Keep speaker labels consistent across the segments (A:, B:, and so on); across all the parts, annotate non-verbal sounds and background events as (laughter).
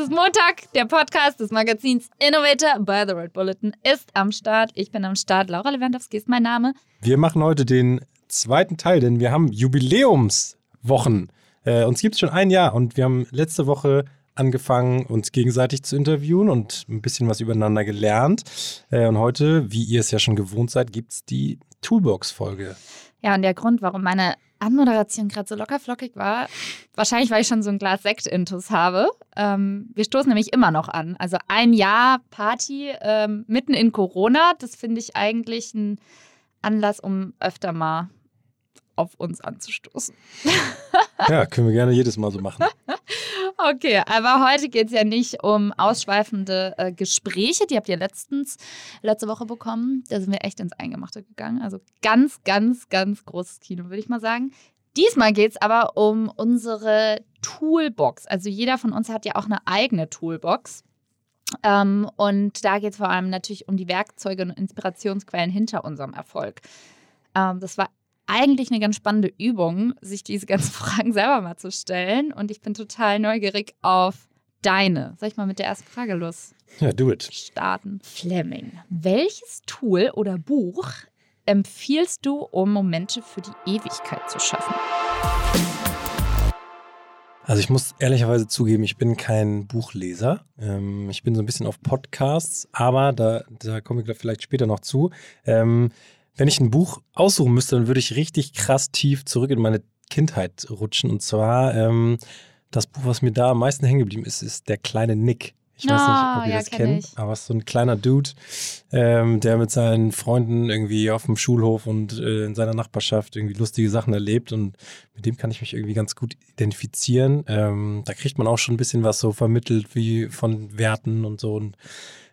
A: Es ist Montag, der Podcast des Magazins Innovator by the Red Bulletin ist am Start. Ich bin am Start. Laura Lewandowski ist mein Name.
B: Wir machen heute den zweiten Teil, denn wir haben Jubiläumswochen. Äh, uns gibt es schon ein Jahr und wir haben letzte Woche angefangen, uns gegenseitig zu interviewen und ein bisschen was übereinander gelernt. Äh, und heute, wie ihr es ja schon gewohnt seid, gibt es die Toolbox-Folge.
A: Ja, und der Grund, warum meine Anmoderation gerade so lockerflockig war, wahrscheinlich, weil ich schon so ein Glas Sekt-Intus habe. Ähm, wir stoßen nämlich immer noch an. Also ein Jahr Party ähm, mitten in Corona, das finde ich eigentlich ein Anlass, um öfter mal auf uns anzustoßen.
B: Ja, können wir gerne jedes Mal so machen. (laughs)
A: Okay, aber heute geht es ja nicht um ausschweifende äh, Gespräche. Die habt ihr letztens, letzte Woche bekommen. Da sind wir echt ins Eingemachte gegangen. Also ganz, ganz, ganz großes Kino, würde ich mal sagen. Diesmal geht es aber um unsere Toolbox. Also jeder von uns hat ja auch eine eigene Toolbox. Ähm, und da geht es vor allem natürlich um die Werkzeuge und Inspirationsquellen hinter unserem Erfolg. Ähm, das war eigentlich eine ganz spannende Übung, sich diese ganzen (laughs) Fragen selber mal zu stellen. Und ich bin total neugierig auf deine. Soll ich mal mit der ersten Frage los?
B: Ja, do it.
A: Starten. Fleming, welches Tool oder Buch empfiehlst du, um Momente für die Ewigkeit zu schaffen?
B: Also ich muss ehrlicherweise zugeben, ich bin kein Buchleser. Ähm, ich bin so ein bisschen auf Podcasts, aber da, da komme ich vielleicht später noch zu. Wenn ich ein Buch aussuchen müsste, dann würde ich richtig krass tief zurück in meine Kindheit rutschen. Und zwar ähm, das Buch, was mir da am meisten hängen geblieben ist, ist Der kleine Nick. Ich weiß nicht, ob ihr
A: ja,
B: das
A: kenn
B: kennt,
A: ich.
B: aber es ist so ein kleiner Dude, ähm, der mit seinen Freunden irgendwie auf dem Schulhof und äh, in seiner Nachbarschaft irgendwie lustige Sachen erlebt und mit dem kann ich mich irgendwie ganz gut identifizieren. Ähm, da kriegt man auch schon ein bisschen was so vermittelt wie von Werten und so und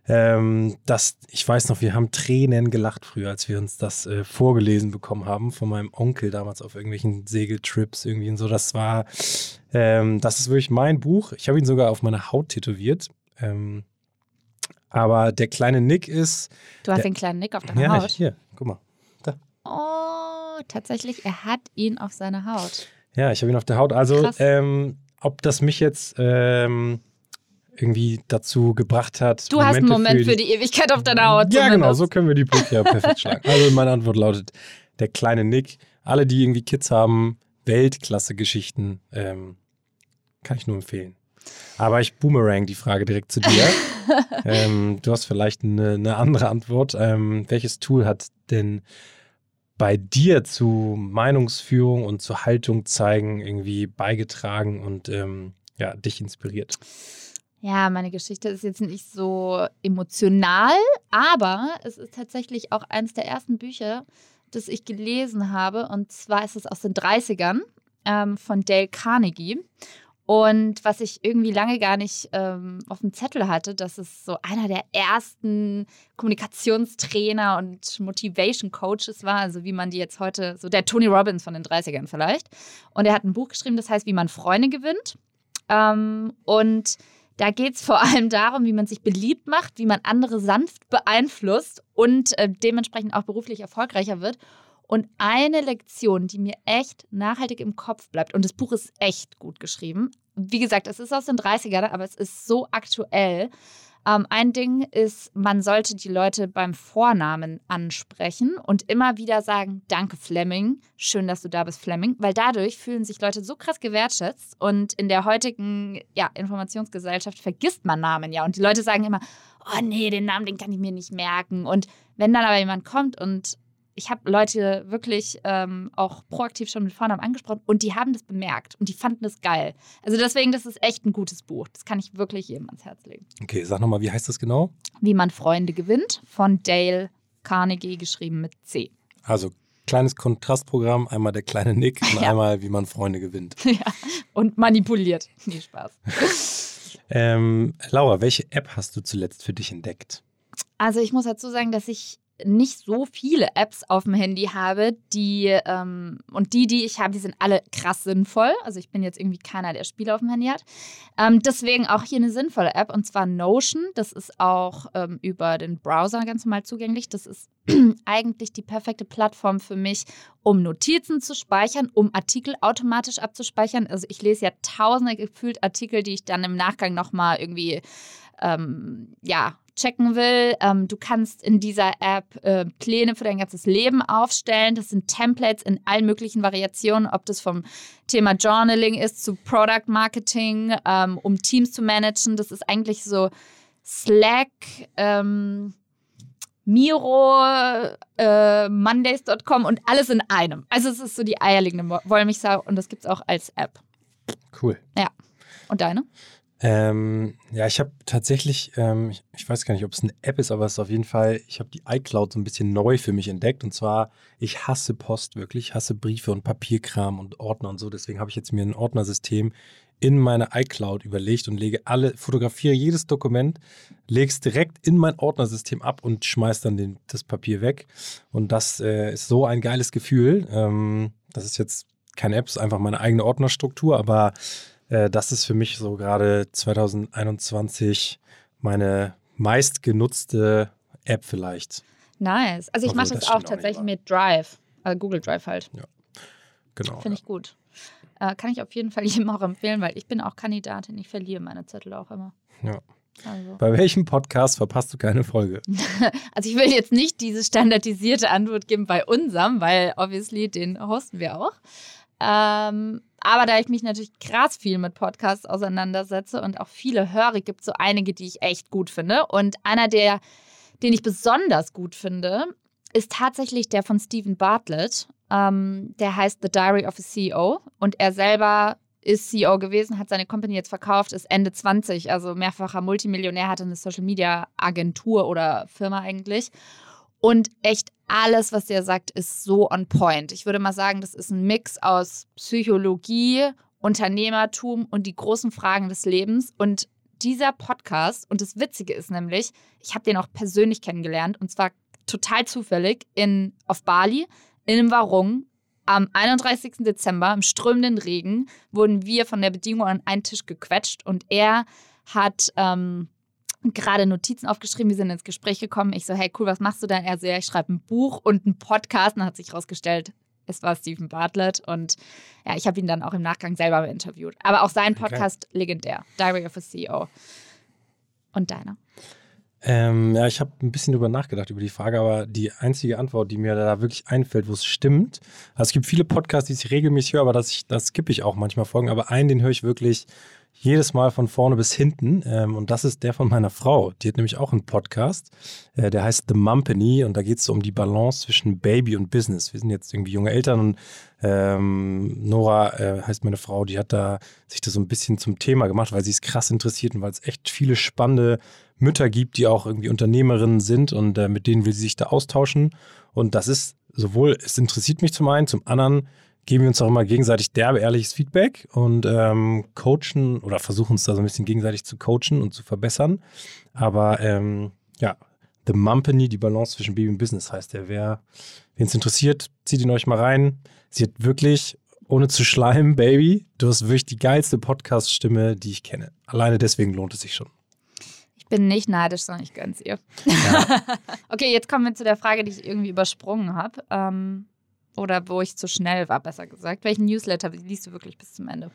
B: ähm, das, ich weiß noch, wir haben Tränen gelacht früher, als wir uns das äh, vorgelesen bekommen haben von meinem Onkel damals auf irgendwelchen Segeltrips irgendwie und so. Das war, ähm, das ist wirklich mein Buch. Ich habe ihn sogar auf meiner Haut tätowiert. Ähm, aber der kleine Nick ist.
A: Du hast
B: Der-
A: den kleinen Nick auf deiner
B: Ja,
A: Haut.
B: hier, guck mal.
A: Oh, tatsächlich, er hat ihn auf seiner Haut.
B: Ja, ich habe ihn auf der Haut. Also, ähm, ob das mich jetzt ähm, irgendwie dazu gebracht hat.
A: Du hast einen Moment
B: für
A: für die Ewigkeit auf deiner Haut.
B: Ja, genau, so können wir die Brücke ja perfekt schlagen. Also meine Antwort lautet, der kleine Nick. Alle, die irgendwie Kids haben, Weltklasse-Geschichten, ähm, kann ich nur empfehlen. Aber ich boomerang die Frage direkt zu dir. (laughs) ähm, du hast vielleicht eine, eine andere Antwort. Ähm, welches Tool hat denn bei dir zu Meinungsführung und zu Haltung zeigen irgendwie beigetragen und ähm, ja, dich inspiriert?
A: Ja, meine Geschichte ist jetzt nicht so emotional, aber es ist tatsächlich auch eines der ersten Bücher, das ich gelesen habe. Und zwar ist es aus den 30ern ähm, von Dale Carnegie. Und was ich irgendwie lange gar nicht ähm, auf dem Zettel hatte, dass es so einer der ersten Kommunikationstrainer und Motivation Coaches war, also wie man die jetzt heute, so der Tony Robbins von den 30ern vielleicht. Und er hat ein Buch geschrieben, das heißt, wie man Freunde gewinnt. Ähm, und da geht es vor allem darum, wie man sich beliebt macht, wie man andere sanft beeinflusst und äh, dementsprechend auch beruflich erfolgreicher wird. Und eine Lektion, die mir echt nachhaltig im Kopf bleibt, und das Buch ist echt gut geschrieben. Wie gesagt, es ist aus den 30ern, aber es ist so aktuell. Ähm, ein Ding ist, man sollte die Leute beim Vornamen ansprechen und immer wieder sagen, danke Fleming, schön, dass du da bist, Fleming, weil dadurch fühlen sich Leute so krass gewertschätzt und in der heutigen ja, Informationsgesellschaft vergisst man Namen ja. Und die Leute sagen immer, oh nee, den Namen, den kann ich mir nicht merken. Und wenn dann aber jemand kommt und ich habe Leute wirklich ähm, auch proaktiv schon mit Vornamen angesprochen und die haben das bemerkt und die fanden das geil. Also deswegen, das ist echt ein gutes Buch. Das kann ich wirklich jedem ans Herz legen.
B: Okay, sag nochmal, wie heißt das genau?
A: Wie man Freunde gewinnt, von Dale Carnegie, geschrieben mit C.
B: Also kleines Kontrastprogramm, einmal der kleine Nick (laughs) und
A: Ja.
B: einmal, wie man Freunde gewinnt. (laughs)
A: ja. Und manipuliert. Nee, Spaß. (laughs)
B: Ähm, Laura, welche App hast du zuletzt für dich entdeckt?
A: Also ich muss dazu sagen, dass ich nicht so viele Apps auf dem Handy habe, die ähm, und die, die ich habe, die sind alle krass sinnvoll. Also ich bin jetzt irgendwie keiner, der Spiele auf dem Handy hat. Ähm, deswegen auch hier eine sinnvolle App und zwar Notion. Das ist auch ähm, über den Browser ganz normal zugänglich. Das ist (clears throat) eigentlich die perfekte Plattform für mich, um Notizen zu speichern, um Artikel automatisch abzuspeichern. Also ich lese ja tausende gefühlt Artikel, die ich dann im Nachgang nochmal irgendwie ähm, ja, checken will. Ähm, du kannst in dieser App äh, Pläne für dein ganzes Leben aufstellen. Das sind Templates in allen möglichen Variationen, ob das vom Thema Journaling ist zu Product Marketing, ähm, um Teams zu managen. Das ist eigentlich so Slack. Ähm, Miro, äh, Mondays.com und alles in einem. Also es ist so die eierlegende Wollmilchsau und das gibt es auch als App.
B: Cool.
A: Ja. Und deine?
B: Ähm, ja, ich habe tatsächlich, ähm, ich, ich, weiß gar nicht, ob es eine App ist, aber es ist auf jeden Fall, ich habe die iCloud so ein bisschen neu für mich entdeckt. Und zwar, ich hasse Post wirklich, hasse Briefe und Papierkram und Ordner und so. Deswegen habe ich jetzt mir ein Ordnersystem in meine iCloud überlegt und lege alle, fotografiere jedes Dokument, lege es direkt in mein Ordnersystem ab und schmeiße dann den, das Papier weg. Und das äh, ist so ein geiles Gefühl. Ähm, das ist jetzt keine App, ist einfach meine eigene Ordnerstruktur, aber äh, das ist für mich so gerade 2021 meine meistgenutzte App vielleicht.
A: Nice. Also ich mache das, das auch tatsächlich mit Drive, also Google Drive halt.
B: Ja, genau.
A: Finde ich gut. Äh, kann ich auf jeden Fall (laughs) jedem auch empfehlen, weil ich bin auch Kandidatin. Ich verliere meine Zettel auch immer.
B: Ja. Also. Bei welchem Podcast verpasst du keine Folge? (laughs)
A: also ich will jetzt nicht diese standardisierte Antwort geben bei unserem, weil obviously den hosten wir auch. Ähm, aber da ich mich natürlich krass viel mit Podcasts auseinandersetze und auch viele höre, gibt es so einige, die ich echt gut finde. Und einer der, den ich besonders gut finde, ist tatsächlich der von Stephen Bartlett. Ähm, der heißt The Diary of a CEO. Und er selber ist CEO gewesen, hat seine Company jetzt verkauft, ist Ende 20, also mehrfacher Multimillionär, hatte eine Social Media Agentur oder Firma eigentlich. Und echt alles, was der sagt, ist so on point. Ich würde mal sagen, das ist ein Mix aus Psychologie, Unternehmertum und die großen Fragen des Lebens. Und dieser Podcast, und das Witzige ist nämlich, ich habe den auch persönlich kennengelernt und zwar total zufällig in, auf Bali, in einem Warung. Am 31. Dezember, im strömenden Regen, wurden wir von der Bedingung an einen Tisch gequetscht und er hat ähm, gerade Notizen aufgeschrieben, wir sind ins Gespräch gekommen. Ich so, hey, cool, was machst du denn? Er so, ja, ich schreibe ein Buch und einen Podcast. Und dann hat sich herausgestellt, es war Stephen Bartlett. Und ja, ich habe ihn dann auch im Nachgang selber interviewt. Aber auch sein Podcast okay. legendär, Diary of a CEO. Und deiner?
B: Ähm, ja, ich habe ein bisschen drüber nachgedacht über die Frage, aber die einzige Antwort, die mir da wirklich einfällt, wo es stimmt, also es gibt viele Podcasts, die ich regelmäßig höre, aber das, das skippe ich auch manchmal Folgen, aber einen, den höre ich wirklich jedes Mal von vorne bis hinten. Ähm, und das ist der von meiner Frau. Die hat nämlich auch einen Podcast. Äh, der heißt The Mumpany und da geht es so um die Balance zwischen Baby und Business. Wir sind jetzt irgendwie junge Eltern und ähm, Nora äh, heißt meine Frau, die hat da sich das so ein bisschen zum Thema gemacht, weil sie es krass interessiert und weil es echt viele spannende Mütter gibt, die auch irgendwie Unternehmerinnen sind und äh, mit denen will sie sich da austauschen. Und das ist sowohl, es interessiert mich zum einen, zum anderen geben wir uns auch immer gegenseitig derbe, ehrliches Feedback und ähm, coachen oder versuchen uns da so ein bisschen gegenseitig zu coachen und zu verbessern. Aber ähm, ja, The Mumpany, die Balance zwischen Baby und Business heißt der. Wer es interessiert, zieht ihn euch mal rein. Sie hat wirklich, ohne zu schleimen, Baby, du hast wirklich die geilste Podcast-Stimme, die ich kenne. Alleine deswegen lohnt es sich schon.
A: Ich bin nicht neidisch, sondern ich gönn's ihr. Ja. (laughs) okay, jetzt kommen wir zu der Frage, die ich irgendwie übersprungen habe. Ähm, oder wo ich zu schnell war, besser gesagt. Welchen Newsletter liest du wirklich bis zum Ende?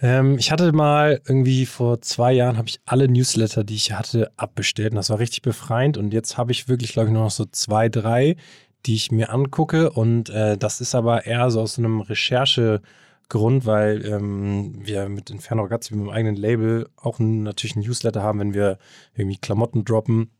B: Ähm, ich hatte mal irgendwie vor zwei Jahren habe ich alle Newsletter, die ich hatte, abbestellt. Und das war richtig befreiend. Und jetzt habe ich wirklich, glaube ich, nur noch so zwei, drei, die ich mir angucke. Und äh, das ist aber eher so aus einem Recherchegrund, weil ähm, wir mit Inferno Ragazzi, mit dem eigenen Label, auch natürlich ein Newsletter haben, wenn wir irgendwie Klamotten droppen.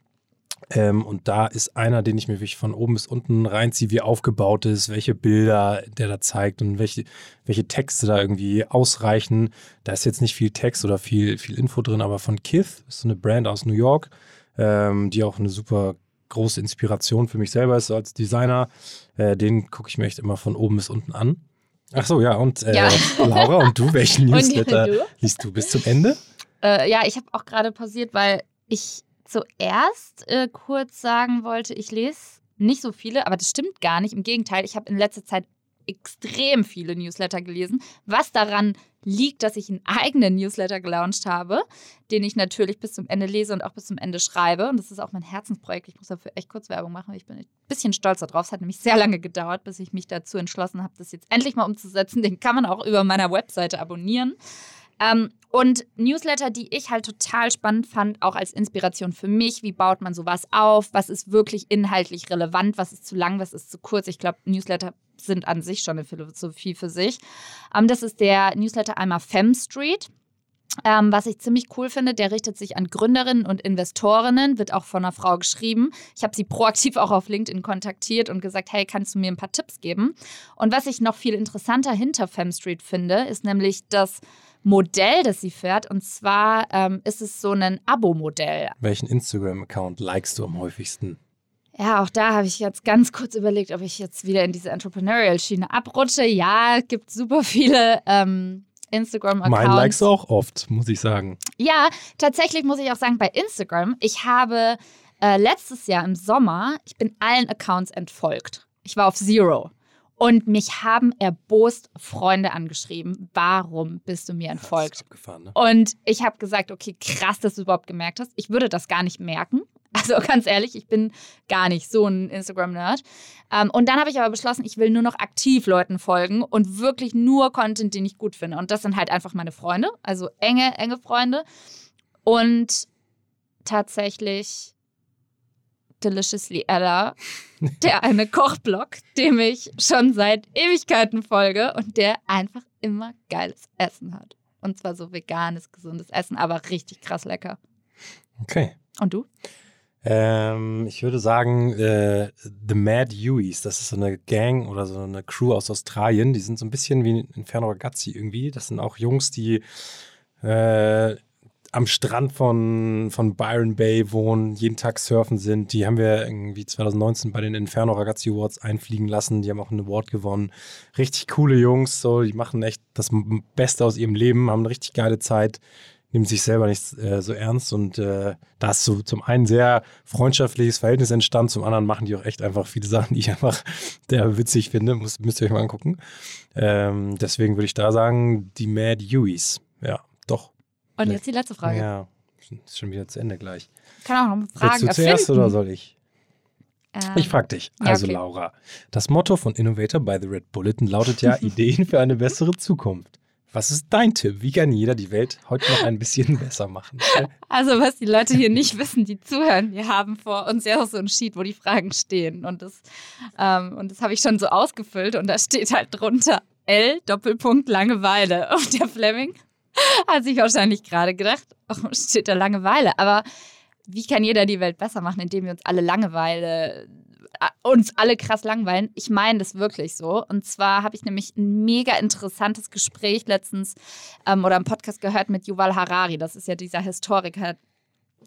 B: Ähm, und da ist einer, den ich mir wirklich von oben bis unten reinziehe, wie aufgebaut ist, welche Bilder der da zeigt und welche, welche Texte da irgendwie ausreichen. Da ist jetzt nicht viel Text oder viel, viel Info drin, aber von Kith, ist so eine Brand aus New York, ähm, die auch eine super große Inspiration für mich selber ist als Designer. Äh, den gucke ich mir echt immer von oben bis unten an. Ach so, ja, und äh, ja. (laughs) Laura, und du, welchen Newsletter du? liest du bis zum Ende?
A: Äh, ja, ich habe auch gerade pausiert, weil ich zuerst äh, kurz sagen wollte, ich lese nicht so viele, aber das stimmt gar nicht. Im Gegenteil, ich habe in letzter Zeit extrem viele Newsletter gelesen, was daran liegt, dass ich einen eigenen Newsletter gelauncht habe, den ich natürlich bis zum Ende lese und auch bis zum Ende schreibe. Und das ist auch mein Herzensprojekt. Ich muss dafür echt kurz Werbung machen. Ich bin ein bisschen stolz darauf. Es hat nämlich sehr lange gedauert, bis ich mich dazu entschlossen habe, das jetzt endlich mal umzusetzen. Den kann man auch über meiner Webseite abonnieren. Ähm, und Newsletter, die ich halt total spannend fand, auch als Inspiration für mich. Wie baut man sowas auf? Was ist wirklich inhaltlich relevant? Was ist zu lang? Was ist zu kurz? Ich glaube, Newsletter sind an sich schon eine Philosophie für sich. Ähm, das ist der Newsletter einmal Fem Street. Ähm, was ich ziemlich cool finde, der richtet sich an Gründerinnen und Investorinnen, wird auch von einer Frau geschrieben. Ich habe sie proaktiv auch auf LinkedIn kontaktiert und gesagt, hey, kannst du mir ein paar Tipps geben? Und was ich noch viel interessanter hinter Fem Street finde, ist nämlich das Modell, das sie fährt. Und zwar ähm, ist es so ein Abo-Modell.
B: Welchen Instagram-Account likest du am häufigsten?
A: Ja, auch da habe ich jetzt ganz kurz überlegt, ob ich jetzt wieder in diese Entrepreneurial-Schiene abrutsche. Ja, es gibt super viele ähm, Instagram-Accounts.
B: Mein likes auch oft, muss ich sagen.
A: Ja, tatsächlich muss ich auch sagen, bei Instagram, ich habe äh, letztes Jahr im Sommer, ich bin allen Accounts entfolgt. Ich war auf Zero. Und mich haben erbost Freunde angeschrieben, warum bist du mir entfolgt? Ne? Und ich habe gesagt, okay, krass, dass du überhaupt gemerkt hast. Ich würde das gar nicht merken. (laughs) Also ganz ehrlich, ich bin gar nicht so ein Instagram-Nerd. Ähm, und dann habe ich aber beschlossen, ich will nur noch aktiv Leuten folgen und wirklich nur Content, den ich gut finde. Und das sind halt einfach meine Freunde, also enge, enge Freunde. Und tatsächlich Deliciously Ella, der eine Kochblog, dem ich schon seit Ewigkeiten folge und der einfach immer geiles Essen hat. Und zwar so veganes, gesundes Essen, aber richtig krass lecker.
B: Okay.
A: Und du?
B: Ähm, ich würde sagen, äh, The Mad Hueys, das ist so eine Gang oder so eine Crew aus Australien. Die sind so ein bisschen wie Inferno Ragazzi irgendwie. Das sind auch Jungs, die äh, am Strand von, von Byron Bay wohnen, jeden Tag surfen sind. Die haben wir irgendwie 2019 bei den Inferno Ragazzi Awards einfliegen lassen. Die haben auch einen Award gewonnen. Richtig coole Jungs, so, die machen echt das Beste aus ihrem Leben, haben eine richtig geile Zeit nehmen sich selber nicht äh, so ernst und äh, da ist so zum einen sehr freundschaftliches Verhältnis entstanden, zum anderen machen die auch echt einfach viele Sachen, die ich einfach (laughs) der witzig finde, Muss, müsst ihr euch mal angucken. Ähm, deswegen würde ich da sagen, die Mad Hueys. Ja, doch.
A: Und jetzt die letzte Frage.
B: Ja, ist schon wieder zu Ende gleich.
A: Kann auch noch Fragen
B: Willst du zuerst oder soll ich? Ähm, ich frage dich. Also, ja, okay. Laura, das Motto von Innovator by the Red Bulletin lautet ja (laughs) Ideen für eine bessere Zukunft. Was ist dein Tipp? Wie kann jeder die Welt heute noch ein bisschen (laughs) besser machen?
A: Also, was die Leute hier nicht wissen, die zuhören, wir haben vor uns ja auch so ein Sheet, wo die Fragen stehen. Und das, ähm, das habe ich schon so ausgefüllt und da steht halt drunter L Doppelpunkt Langeweile. Und der Fleming (laughs) hat sich wahrscheinlich gerade gedacht, oh, steht da Langeweile. Aber wie kann jeder die Welt besser machen, indem wir uns alle Langeweile uns alle krass langweilen. Ich meine das wirklich so. Und zwar habe ich nämlich ein mega interessantes Gespräch letztens ähm, oder im Podcast gehört mit Yuval Harari. Das ist ja dieser Historiker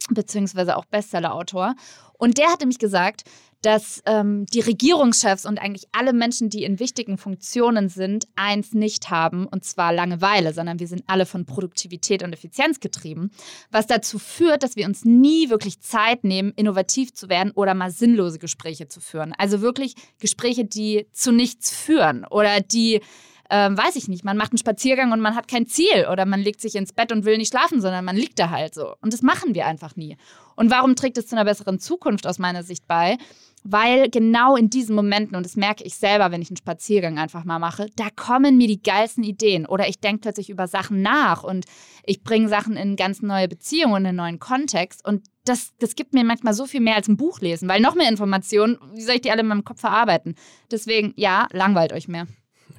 A: beziehungsweise auch Bestsellerautor. Und der hatte mich gesagt, dass ähm, die Regierungschefs und eigentlich alle Menschen, die in wichtigen Funktionen sind, eins nicht haben, und zwar Langeweile, sondern wir sind alle von Produktivität und Effizienz getrieben, was dazu führt, dass wir uns nie wirklich Zeit nehmen, innovativ zu werden oder mal sinnlose Gespräche zu führen. Also wirklich Gespräche, die zu nichts führen oder die ähm, weiß ich nicht, man macht einen Spaziergang und man hat kein Ziel oder man legt sich ins Bett und will nicht schlafen, sondern man liegt da halt so. Und das machen wir einfach nie. Und warum trägt es zu einer besseren Zukunft aus meiner Sicht bei? Weil genau in diesen Momenten, und das merke ich selber, wenn ich einen Spaziergang einfach mal mache, da kommen mir die geilsten Ideen. Oder ich denke plötzlich über Sachen nach und ich bringe Sachen in ganz neue Beziehungen, in einen neuen Kontext. Und das, das gibt mir manchmal so viel mehr als ein Buch lesen, weil noch mehr Informationen, wie soll ich die alle in meinem Kopf verarbeiten? Deswegen, ja, langweilt euch mehr.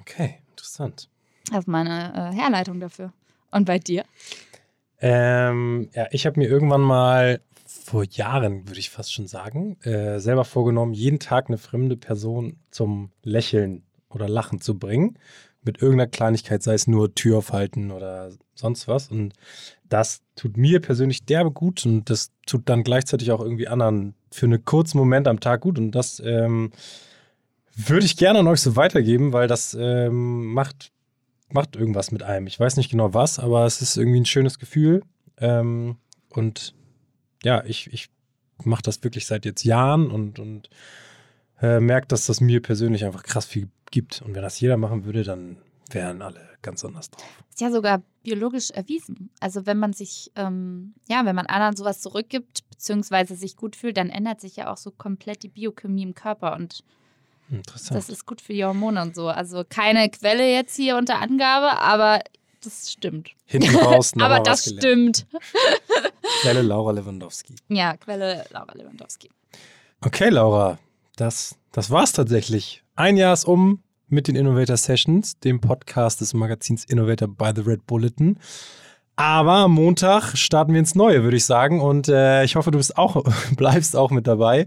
B: Okay, interessant.
A: Das ist meine äh, Herleitung dafür. Und bei dir?
B: Ähm, ja, ich habe mir irgendwann mal vor Jahren, würde ich fast schon sagen, äh, selber vorgenommen, jeden Tag eine fremde Person zum Lächeln oder Lachen zu bringen. Mit irgendeiner Kleinigkeit, sei es nur Tür aufhalten oder sonst was. Und das tut mir persönlich derbe gut und das tut dann gleichzeitig auch irgendwie anderen für einen kurzen Moment am Tag gut. Und das ähm, würde ich gerne an euch so weitergeben, weil das ähm, macht, macht irgendwas mit einem. Ich weiß nicht genau was, aber es ist irgendwie ein schönes Gefühl. Ähm, und ja, ich, ich mache das wirklich seit jetzt Jahren und, und äh, merke, dass das mir persönlich einfach krass viel gibt. Und wenn das jeder machen würde, dann wären alle ganz anders drauf.
A: Ist ja sogar biologisch erwiesen. Also wenn man sich, ähm, ja, wenn man anderen sowas zurückgibt, beziehungsweise sich gut fühlt, dann ändert sich ja auch so komplett die Biochemie im Körper und
B: Interessant.
A: das ist gut für die Hormone und so. Also keine Quelle jetzt hier unter Angabe, aber das stimmt.
B: Hinten (laughs) raus
A: aber das stimmt.
B: Quelle Laura Lewandowski.
A: Ja, Quelle Laura Lewandowski.
B: Okay, Laura, das, das war's tatsächlich. Ein Jahr ist um mit den Innovator Sessions, dem Podcast des Magazins Innovator by the Red Bulletin. Aber am Montag starten wir ins Neue, würde ich sagen. Und äh, ich hoffe, du bist auch, (laughs) bleibst auch mit dabei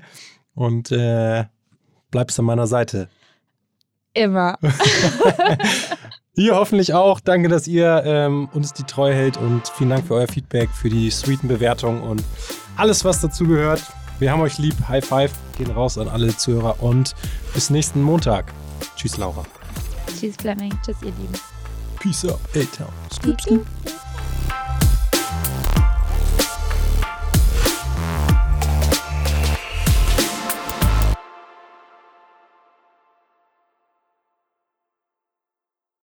B: und äh, bleibst an meiner Seite.
A: Immer. (laughs)
B: Ihr hoffentlich auch. Danke, dass ihr ähm, uns die Treue hält und vielen Dank für euer Feedback, für die sweeten Bewertungen und alles, was dazu gehört. Wir haben euch lieb. High Five. Gehen raus an alle Zuhörer und bis nächsten Montag. Tschüss, Laura.
A: Tschüss, Fleming. Tschüss, ihr Lieben.
B: Peace out, A-Town.
A: Scoop, scoop.